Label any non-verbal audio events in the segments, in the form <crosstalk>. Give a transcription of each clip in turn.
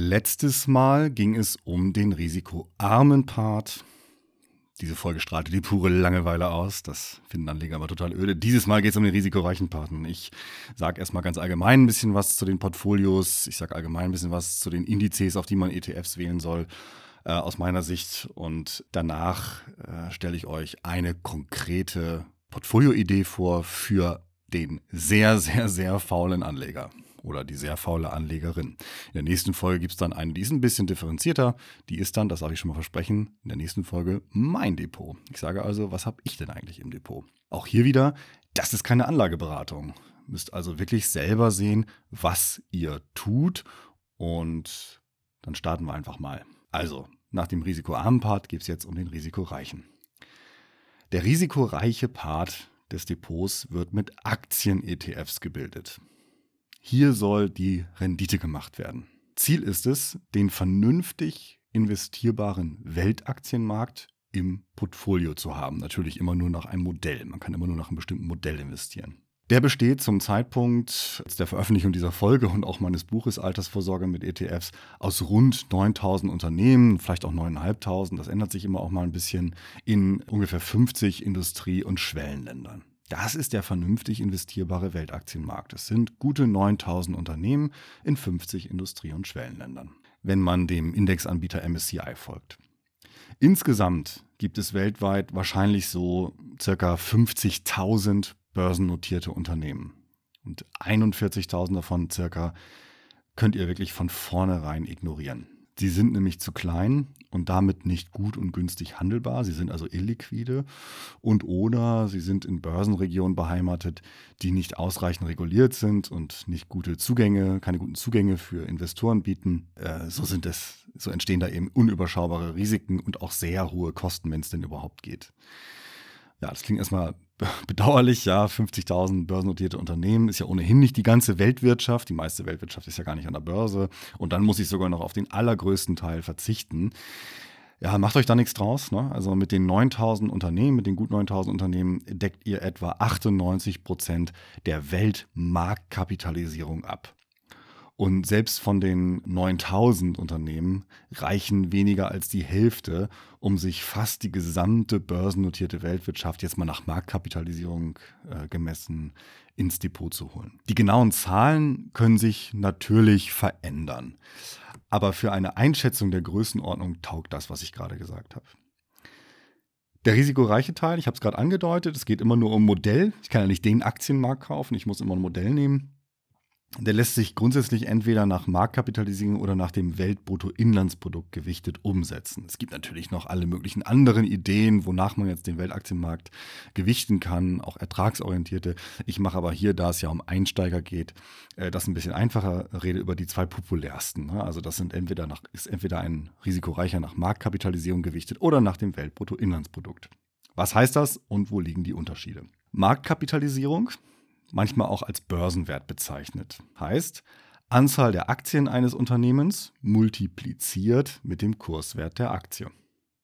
Letztes Mal ging es um den risikoarmen Part. Diese Folge strahlte die pure Langeweile aus. Das finden Anleger aber total öde. Dieses Mal geht es um den risikoreichen Parten. Ich sage erstmal ganz allgemein ein bisschen was zu den Portfolios. Ich sage allgemein ein bisschen was zu den Indizes, auf die man ETFs wählen soll, äh, aus meiner Sicht. Und danach äh, stelle ich euch eine konkrete Portfolioidee vor für den sehr, sehr, sehr faulen Anleger oder die sehr faule Anlegerin. In der nächsten Folge gibt es dann eine, die ist ein bisschen differenzierter. Die ist dann, das darf ich schon mal versprechen, in der nächsten Folge mein Depot. Ich sage also, was habe ich denn eigentlich im Depot? Auch hier wieder, das ist keine Anlageberatung. Müsst also wirklich selber sehen, was ihr tut und dann starten wir einfach mal. Also, nach dem risikoarmen Part geht es jetzt um den risikoreichen. Der risikoreiche Part des Depots wird mit Aktien-ETFs gebildet. Hier soll die Rendite gemacht werden. Ziel ist es, den vernünftig investierbaren Weltaktienmarkt im Portfolio zu haben. Natürlich immer nur nach einem Modell. Man kann immer nur nach einem bestimmten Modell investieren. Der besteht zum Zeitpunkt der Veröffentlichung dieser Folge und auch meines Buches Altersvorsorge mit ETFs aus rund 9000 Unternehmen, vielleicht auch 9500, das ändert sich immer auch mal ein bisschen, in ungefähr 50 Industrie- und Schwellenländern. Das ist der vernünftig investierbare Weltaktienmarkt. Es sind gute 9000 Unternehmen in 50 Industrie- und Schwellenländern, wenn man dem Indexanbieter MSCI folgt. Insgesamt gibt es weltweit wahrscheinlich so circa 50.000 börsennotierte Unternehmen. Und 41.000 davon circa könnt ihr wirklich von vornherein ignorieren. Sie sind nämlich zu klein und damit nicht gut und günstig handelbar. Sie sind also illiquide und oder sie sind in Börsenregionen beheimatet, die nicht ausreichend reguliert sind und nicht gute Zugänge, keine guten Zugänge für Investoren bieten. Äh, so sind es, so entstehen da eben unüberschaubare Risiken und auch sehr hohe Kosten, wenn es denn überhaupt geht. Ja, das klingt erstmal <laughs> bedauerlich, ja, 50.000 börsennotierte Unternehmen ist ja ohnehin nicht die ganze Weltwirtschaft. Die meiste Weltwirtschaft ist ja gar nicht an der Börse. Und dann muss ich sogar noch auf den allergrößten Teil verzichten. Ja, macht euch da nichts draus. Ne? Also mit den 9000 Unternehmen, mit den gut 9000 Unternehmen deckt ihr etwa 98 Prozent der Weltmarktkapitalisierung ab. Und selbst von den 9000 Unternehmen reichen weniger als die Hälfte, um sich fast die gesamte börsennotierte Weltwirtschaft jetzt mal nach Marktkapitalisierung äh, gemessen ins Depot zu holen. Die genauen Zahlen können sich natürlich verändern. Aber für eine Einschätzung der Größenordnung taugt das, was ich gerade gesagt habe. Der risikoreiche Teil, ich habe es gerade angedeutet, es geht immer nur um Modell. Ich kann ja nicht den Aktienmarkt kaufen, ich muss immer ein Modell nehmen. Der lässt sich grundsätzlich entweder nach Marktkapitalisierung oder nach dem Weltbruttoinlandsprodukt gewichtet umsetzen. Es gibt natürlich noch alle möglichen anderen Ideen, wonach man jetzt den Weltaktienmarkt gewichten kann, auch ertragsorientierte. Ich mache aber hier, da es ja um Einsteiger geht, äh, das ein bisschen einfacher, rede über die zwei populärsten. Ne? Also das sind entweder nach, ist entweder ein risikoreicher nach Marktkapitalisierung gewichtet oder nach dem Weltbruttoinlandsprodukt. Was heißt das und wo liegen die Unterschiede? Marktkapitalisierung manchmal auch als Börsenwert bezeichnet. Heißt, Anzahl der Aktien eines Unternehmens multipliziert mit dem Kurswert der Aktie.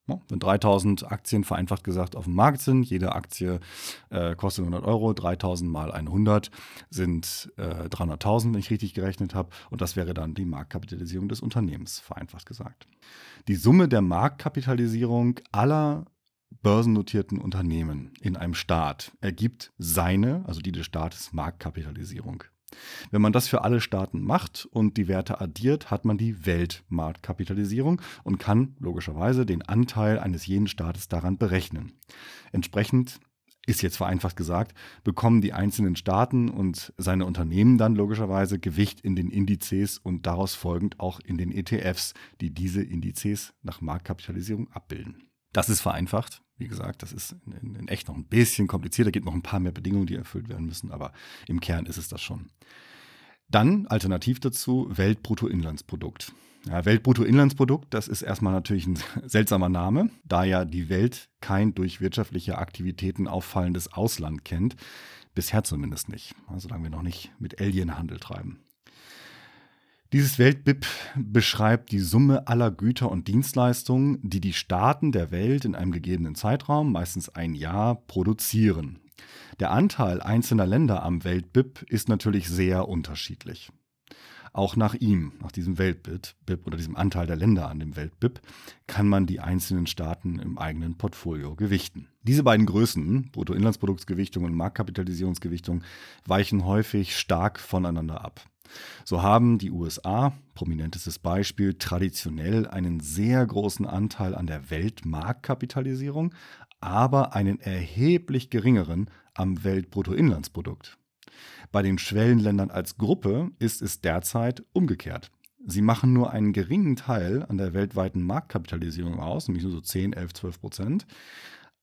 wenn 3000 Aktien vereinfacht gesagt auf dem Markt sind, jede Aktie äh, kostet 100 Euro, 3000 mal 100 sind äh, 300.000, wenn ich richtig gerechnet habe. Und das wäre dann die Marktkapitalisierung des Unternehmens, vereinfacht gesagt. Die Summe der Marktkapitalisierung aller börsennotierten Unternehmen in einem Staat ergibt seine, also die des Staates, Marktkapitalisierung. Wenn man das für alle Staaten macht und die Werte addiert, hat man die Weltmarktkapitalisierung und kann logischerweise den Anteil eines jeden Staates daran berechnen. Entsprechend ist jetzt vereinfacht gesagt, bekommen die einzelnen Staaten und seine Unternehmen dann logischerweise Gewicht in den Indizes und daraus folgend auch in den ETFs, die diese Indizes nach Marktkapitalisierung abbilden. Das ist vereinfacht. Wie gesagt, das ist in, in echt noch ein bisschen komplizierter, gibt noch ein paar mehr Bedingungen, die erfüllt werden müssen, aber im Kern ist es das schon. Dann alternativ dazu Weltbruttoinlandsprodukt. Ja, Weltbruttoinlandsprodukt, das ist erstmal natürlich ein <laughs> seltsamer Name, da ja die Welt kein durch wirtschaftliche Aktivitäten auffallendes Ausland kennt. Bisher zumindest nicht, solange wir noch nicht mit Alienhandel treiben. Dieses Weltbip beschreibt die Summe aller Güter und Dienstleistungen, die die Staaten der Welt in einem gegebenen Zeitraum, meistens ein Jahr, produzieren. Der Anteil einzelner Länder am Weltbip ist natürlich sehr unterschiedlich. Auch nach ihm, nach diesem Welt-BIP oder diesem Anteil der Länder an dem Welt-BIP, kann man die einzelnen Staaten im eigenen Portfolio gewichten. Diese beiden Größen, Bruttoinlandsproduktsgewichtung und Marktkapitalisierungsgewichtung, weichen häufig stark voneinander ab. So haben die USA, prominentestes Beispiel, traditionell einen sehr großen Anteil an der Weltmarktkapitalisierung, aber einen erheblich geringeren am Weltbruttoinlandsprodukt. Bei den Schwellenländern als Gruppe ist es derzeit umgekehrt. Sie machen nur einen geringen Teil an der weltweiten Marktkapitalisierung aus, nämlich nur so 10, 11, 12 Prozent,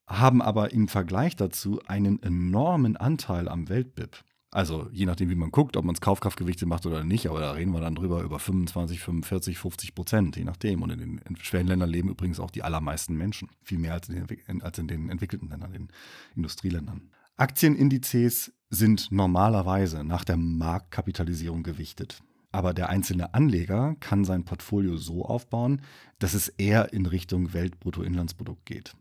haben aber im Vergleich dazu einen enormen Anteil am Weltbib. Also je nachdem, wie man guckt, ob man es Kaufkraftgewichte macht oder nicht, aber da reden wir dann drüber über 25, 45, 50 Prozent, je nachdem. Und in den Schwellenländern leben übrigens auch die allermeisten Menschen. Viel mehr als in den, als in den entwickelten Ländern, den Industrieländern. Aktienindizes sind normalerweise nach der Marktkapitalisierung gewichtet. Aber der einzelne Anleger kann sein Portfolio so aufbauen, dass es eher in Richtung Weltbruttoinlandsprodukt geht.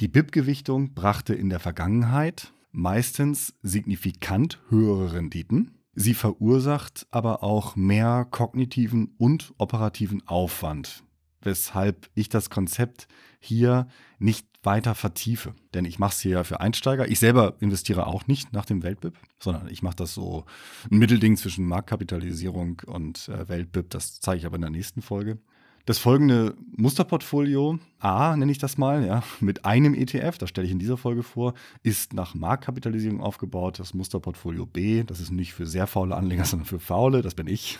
Die BIP-Gewichtung brachte in der Vergangenheit meistens signifikant höhere Renditen. Sie verursacht aber auch mehr kognitiven und operativen Aufwand, weshalb ich das Konzept hier nicht weiter vertiefe. Denn ich mache es hier ja für Einsteiger. Ich selber investiere auch nicht nach dem Weltbib, sondern ich mache das so ein Mittelding zwischen Marktkapitalisierung und äh, Weltbib. Das zeige ich aber in der nächsten Folge. Das folgende Musterportfolio, A nenne ich das mal, ja, mit einem ETF, das stelle ich in dieser Folge vor, ist nach Marktkapitalisierung aufgebaut. Das Musterportfolio B, das ist nicht für sehr faule Anleger, <laughs> sondern für faule, das bin ich,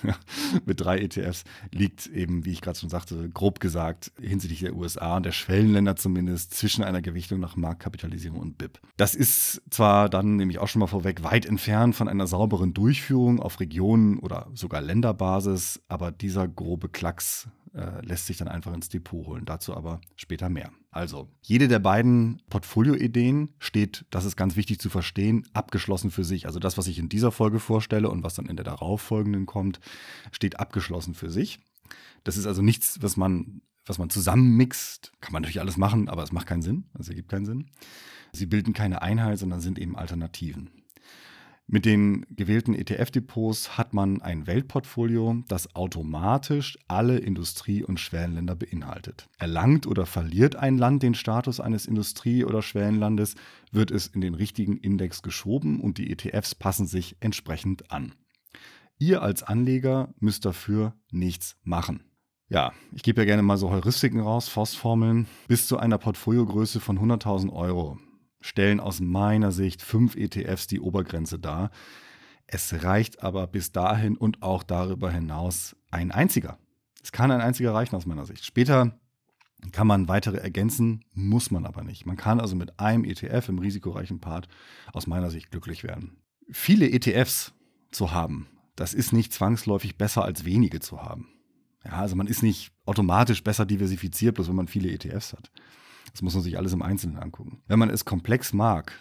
mit drei ETFs, liegt eben, wie ich gerade schon sagte, grob gesagt, hinsichtlich der USA und der Schwellenländer zumindest zwischen einer Gewichtung nach Marktkapitalisierung und BIP. Das ist zwar dann nämlich auch schon mal vorweg weit entfernt von einer sauberen Durchführung auf Regionen oder sogar Länderbasis, aber dieser grobe Klacks äh, lässt sich dann einfach ins Depot holen. Dazu aber später mehr. Also, jede der beiden Portfolio-Ideen steht, das ist ganz wichtig zu verstehen, abgeschlossen für sich. Also das, was ich in dieser Folge vorstelle und was dann in der darauffolgenden kommt, steht abgeschlossen für sich. Das ist also nichts, was man, was man zusammenmixt. Kann man natürlich alles machen, aber es macht keinen Sinn. Also ergibt keinen Sinn. Sie bilden keine Einheit, sondern sind eben Alternativen. Mit den gewählten ETF-Depots hat man ein Weltportfolio, das automatisch alle Industrie- und Schwellenländer beinhaltet. Erlangt oder verliert ein Land den Status eines Industrie- oder Schwellenlandes, wird es in den richtigen Index geschoben und die ETFs passen sich entsprechend an. Ihr als Anleger müsst dafür nichts machen. Ja, ich gebe ja gerne mal so Heuristiken raus, Faustformeln. Bis zu einer Portfoliogröße von 100.000 Euro stellen aus meiner Sicht fünf ETFs die Obergrenze dar. Es reicht aber bis dahin und auch darüber hinaus ein einziger. Es kann ein einziger reichen aus meiner Sicht. Später kann man weitere ergänzen, muss man aber nicht. Man kann also mit einem ETF im risikoreichen Part aus meiner Sicht glücklich werden. Viele ETFs zu haben, das ist nicht zwangsläufig besser als wenige zu haben. Ja, also man ist nicht automatisch besser diversifiziert, bloß wenn man viele ETFs hat. Das muss man sich alles im Einzelnen angucken. Wenn man es komplex mag,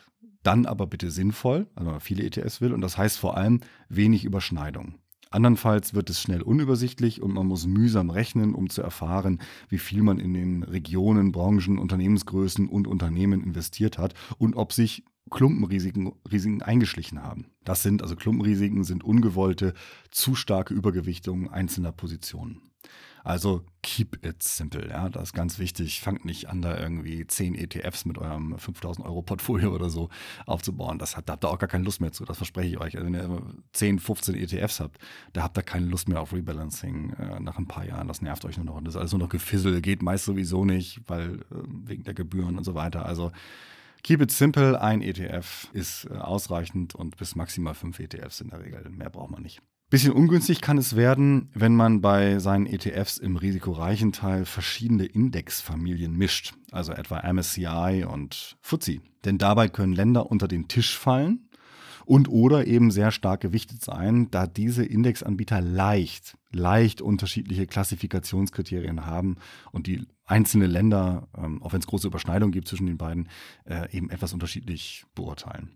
dann aber bitte sinnvoll, also wenn man viele ETS will, und das heißt vor allem wenig Überschneidung. Andernfalls wird es schnell unübersichtlich und man muss mühsam rechnen, um zu erfahren, wie viel man in den Regionen, Branchen, Unternehmensgrößen und Unternehmen investiert hat und ob sich Klumpenrisiken Risiken eingeschlichen haben. Das sind also Klumpenrisiken, sind ungewollte, zu starke Übergewichtungen einzelner Positionen. Also keep it simple, ja, das ist ganz wichtig. Fangt nicht an, da irgendwie 10 ETFs mit eurem 5000 Euro Portfolio oder so aufzubauen. Das hat, da habt ihr auch gar keine Lust mehr zu, das verspreche ich euch. Also wenn ihr 10, 15 ETFs habt, da habt ihr keine Lust mehr auf Rebalancing äh, nach ein paar Jahren. Das nervt euch nur noch. Und das ist alles nur noch Gefissel, geht meist sowieso nicht, weil äh, wegen der Gebühren und so weiter. Also Keep it simple, ein ETF ist äh, ausreichend und bis maximal fünf ETFs in der Regel. Mehr braucht man nicht. Bisschen ungünstig kann es werden, wenn man bei seinen ETFs im risikoreichen Teil verschiedene Indexfamilien mischt, also etwa MSCI und FTSE. Denn dabei können Länder unter den Tisch fallen und oder eben sehr stark gewichtet sein, da diese Indexanbieter leicht, leicht unterschiedliche Klassifikationskriterien haben und die einzelne Länder, ähm, auch wenn es große Überschneidungen gibt zwischen den beiden, äh, eben etwas unterschiedlich beurteilen.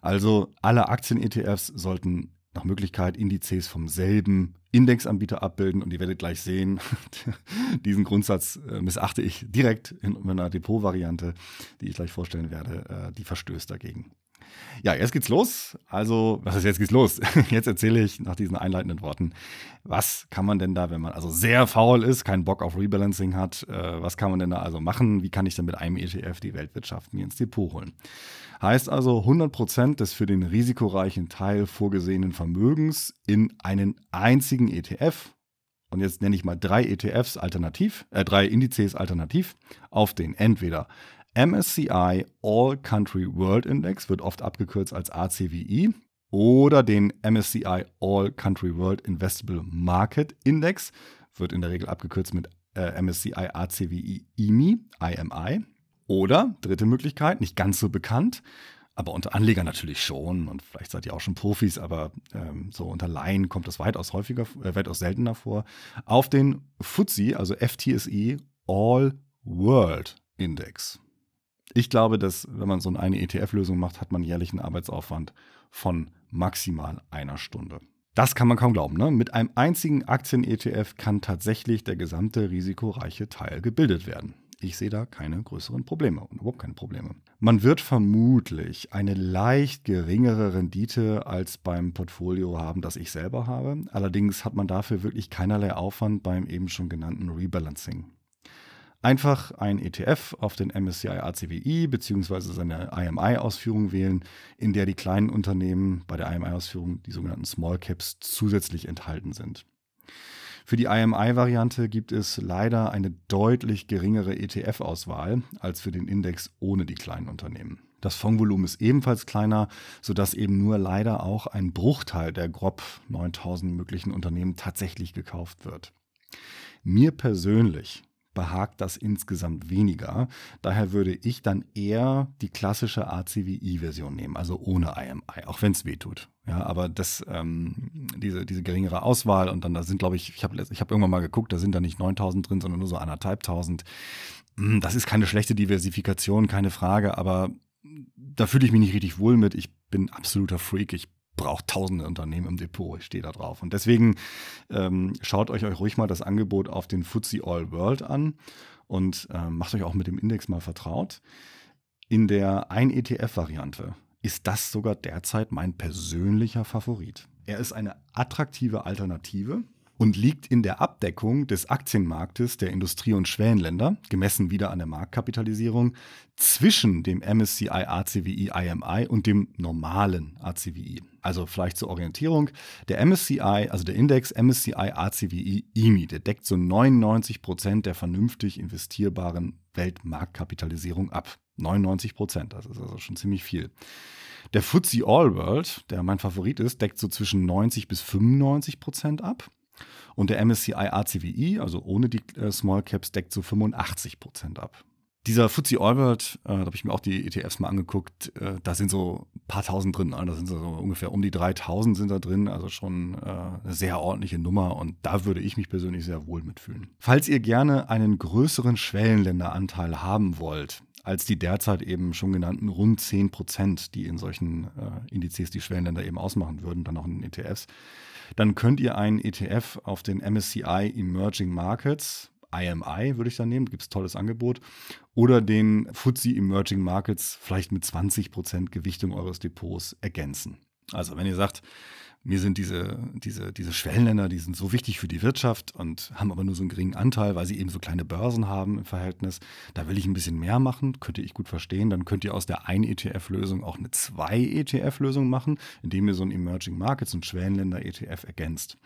Also alle Aktien-ETFs sollten nach Möglichkeit Indizes vom selben Indexanbieter abbilden und ihr werdet gleich sehen, <laughs> diesen Grundsatz äh, missachte ich direkt in meiner Depot-Variante, die ich gleich vorstellen werde, äh, die verstößt dagegen. Ja, jetzt geht's los. Also, was ist jetzt geht's los? <laughs> Jetzt erzähle ich nach diesen einleitenden Worten, was kann man denn da, wenn man also sehr faul ist, keinen Bock auf Rebalancing hat, äh, was kann man denn da also machen? Wie kann ich denn mit einem ETF die Weltwirtschaft mir ins Depot holen? Heißt also 100% des für den risikoreichen Teil vorgesehenen Vermögens in einen einzigen ETF. Und jetzt nenne ich mal drei ETFs alternativ, äh, drei Indizes alternativ auf den entweder MSCI All Country World Index wird oft abgekürzt als ACWI oder den MSCI All Country World Investable Market Index wird in der Regel abgekürzt mit äh, MSCI ACWI IMI, IMI. Oder dritte Möglichkeit, nicht ganz so bekannt, aber unter Anlegern natürlich schon und vielleicht seid ihr auch schon Profis, aber ähm, so unter Laien kommt das weitaus häufiger, äh, weitaus seltener vor. Auf den FTSE, also FTSE All World Index. Ich glaube, dass wenn man so eine ETF-Lösung macht, hat man jährlich einen Arbeitsaufwand von maximal einer Stunde. Das kann man kaum glauben. Ne? Mit einem einzigen Aktien-ETF kann tatsächlich der gesamte risikoreiche Teil gebildet werden. Ich sehe da keine größeren Probleme und überhaupt keine Probleme. Man wird vermutlich eine leicht geringere Rendite als beim Portfolio haben, das ich selber habe. Allerdings hat man dafür wirklich keinerlei Aufwand beim eben schon genannten Rebalancing. Einfach ein ETF auf den MSCI ACWI bzw. seine IMI-Ausführung wählen, in der die kleinen Unternehmen bei der IMI-Ausführung, die sogenannten Small Caps, zusätzlich enthalten sind. Für die IMI-Variante gibt es leider eine deutlich geringere ETF-Auswahl als für den Index ohne die kleinen Unternehmen. Das Fondsvolumen ist ebenfalls kleiner, sodass eben nur leider auch ein Bruchteil der grob 9000 möglichen Unternehmen tatsächlich gekauft wird. Mir persönlich behagt das insgesamt weniger. Daher würde ich dann eher die klassische ACWI-Version nehmen, also ohne IMI, auch wenn es weh tut. Ja, aber das, ähm, diese, diese geringere Auswahl und dann da sind, glaube ich, ich habe ich hab irgendwann mal geguckt, da sind da nicht 9000 drin, sondern nur so anderthalbtausend. Hm, das ist keine schlechte Diversifikation, keine Frage, aber da fühle ich mich nicht richtig wohl mit. Ich bin absoluter Freak. Ich braucht tausende Unternehmen im Depot. Ich stehe da drauf. Und deswegen ähm, schaut euch, euch ruhig mal das Angebot auf den FTSE All World an und ähm, macht euch auch mit dem Index mal vertraut. In der Ein-ETF-Variante ist das sogar derzeit mein persönlicher Favorit. Er ist eine attraktive Alternative und liegt in der Abdeckung des Aktienmarktes der Industrie- und Schwellenländer, gemessen wieder an der Marktkapitalisierung, zwischen dem MSCI ACWI IMI und dem normalen ACWI. Also vielleicht zur Orientierung, der MSCI, also der Index MSCI ACWI IMI, der deckt so 99 Prozent der vernünftig investierbaren Weltmarktkapitalisierung ab. 99 Prozent, das ist also schon ziemlich viel. Der FTSE All World, der mein Favorit ist, deckt so zwischen 90 bis 95 Prozent ab. Und der MSCI ACWI, also ohne die äh, Small Caps, deckt so 85 Prozent ab. Dieser FTSE All World, äh, da habe ich mir auch die ETFs mal angeguckt, äh, da sind so ein paar tausend drin. Ne? Da sind so ungefähr um die 3000 sind da drin, also schon äh, eine sehr ordentliche Nummer und da würde ich mich persönlich sehr wohl mitfühlen. Falls ihr gerne einen größeren Schwellenländeranteil haben wollt, als die derzeit eben schon genannten rund 10 Prozent, die in solchen äh, Indizes die Schwellenländer eben ausmachen würden, dann auch in den ETFs, dann könnt ihr einen ETF auf den MSCI Emerging Markets, IMI würde ich dann nehmen, gibt es tolles Angebot, oder den FTSE Emerging Markets vielleicht mit 20 Prozent Gewichtung eures Depots ergänzen. Also wenn ihr sagt, mir sind diese, diese, diese Schwellenländer, die sind so wichtig für die Wirtschaft und haben aber nur so einen geringen Anteil, weil sie eben so kleine Börsen haben im Verhältnis. Da will ich ein bisschen mehr machen, könnte ich gut verstehen. Dann könnt ihr aus der ein ETF-Lösung auch eine zwei ETF-Lösung machen, indem ihr so ein Emerging Markets und Schwellenländer-ETF ergänzt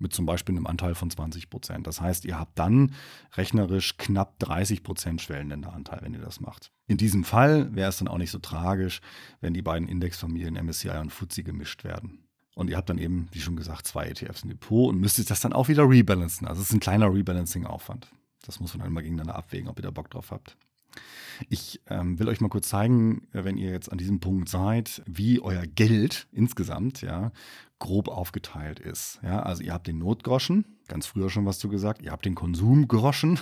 mit zum Beispiel einem Anteil von 20 Prozent. Das heißt, ihr habt dann rechnerisch knapp 30 Prozent Schwellenländeranteil, wenn ihr das macht. In diesem Fall wäre es dann auch nicht so tragisch, wenn die beiden Indexfamilien MSCI und FTSE gemischt werden. Und ihr habt dann eben, wie schon gesagt, zwei ETFs im Depot und müsstet das dann auch wieder rebalancen. Also es ist ein kleiner Rebalancing-Aufwand. Das muss man dann immer gegeneinander abwägen, ob ihr da Bock drauf habt. Ich ähm, will euch mal kurz zeigen, äh, wenn ihr jetzt an diesem Punkt seid, wie euer Geld insgesamt ja grob aufgeteilt ist. Ja, also ihr habt den Notgroschen, ganz früher schon was du gesagt, ihr habt den Konsumgroschen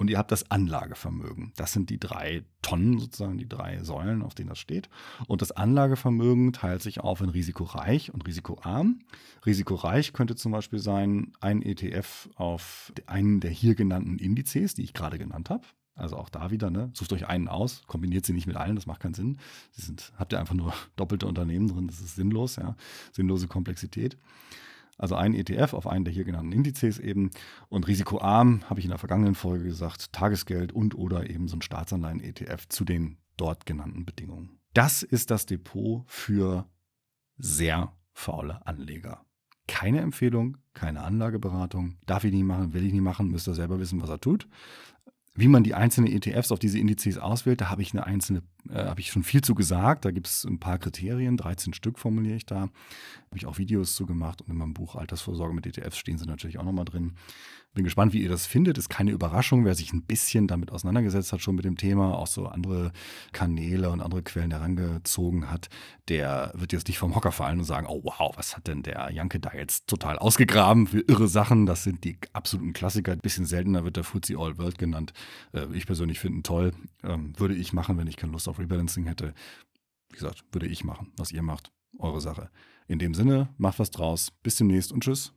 und ihr habt das Anlagevermögen. Das sind die drei Tonnen sozusagen, die drei Säulen, auf denen das steht. Und das Anlagevermögen teilt sich auf in risikoreich und risikoarm. Risikoreich könnte zum Beispiel sein ein ETF auf einen der hier genannten Indizes, die ich gerade genannt habe. Also auch da wieder, ne? Sucht euch einen aus, kombiniert sie nicht mit allen, das macht keinen Sinn. Sie sind, habt ihr einfach nur <laughs> doppelte Unternehmen drin, das ist sinnlos, ja. Sinnlose Komplexität. Also ein ETF auf einen der hier genannten Indizes eben und risikoarm, habe ich in der vergangenen Folge gesagt, Tagesgeld und oder eben so ein Staatsanleihen-ETF zu den dort genannten Bedingungen. Das ist das Depot für sehr faule Anleger. Keine Empfehlung, keine Anlageberatung. Darf ich nicht machen, will ich nicht machen, müsst ihr selber wissen, was er tut. Wie man die einzelnen ETFs auf diese Indizes auswählt, da habe ich eine einzelne, äh, habe ich schon viel zu gesagt. Da gibt es ein paar Kriterien, 13 Stück formuliere ich da. Habe ich auch Videos zu gemacht und in meinem Buch Altersvorsorge mit ETFs stehen sie natürlich auch nochmal drin. Bin gespannt, wie ihr das findet. Ist keine Überraschung, wer sich ein bisschen damit auseinandergesetzt hat, schon mit dem Thema, auch so andere Kanäle und andere Quellen herangezogen hat, der wird jetzt nicht vom Hocker fallen und sagen, oh wow, was hat denn der Janke da jetzt total ausgegraben für irre Sachen. Das sind die absoluten Klassiker. Ein bisschen seltener wird der Fuzzy All World genannt. Äh, ich persönlich finde ihn toll. Ähm, würde ich machen, wenn ich keine Lust auf Rebalancing hätte. Wie gesagt, würde ich machen. Was ihr macht, eure Sache. In dem Sinne, macht was draus. Bis demnächst und tschüss.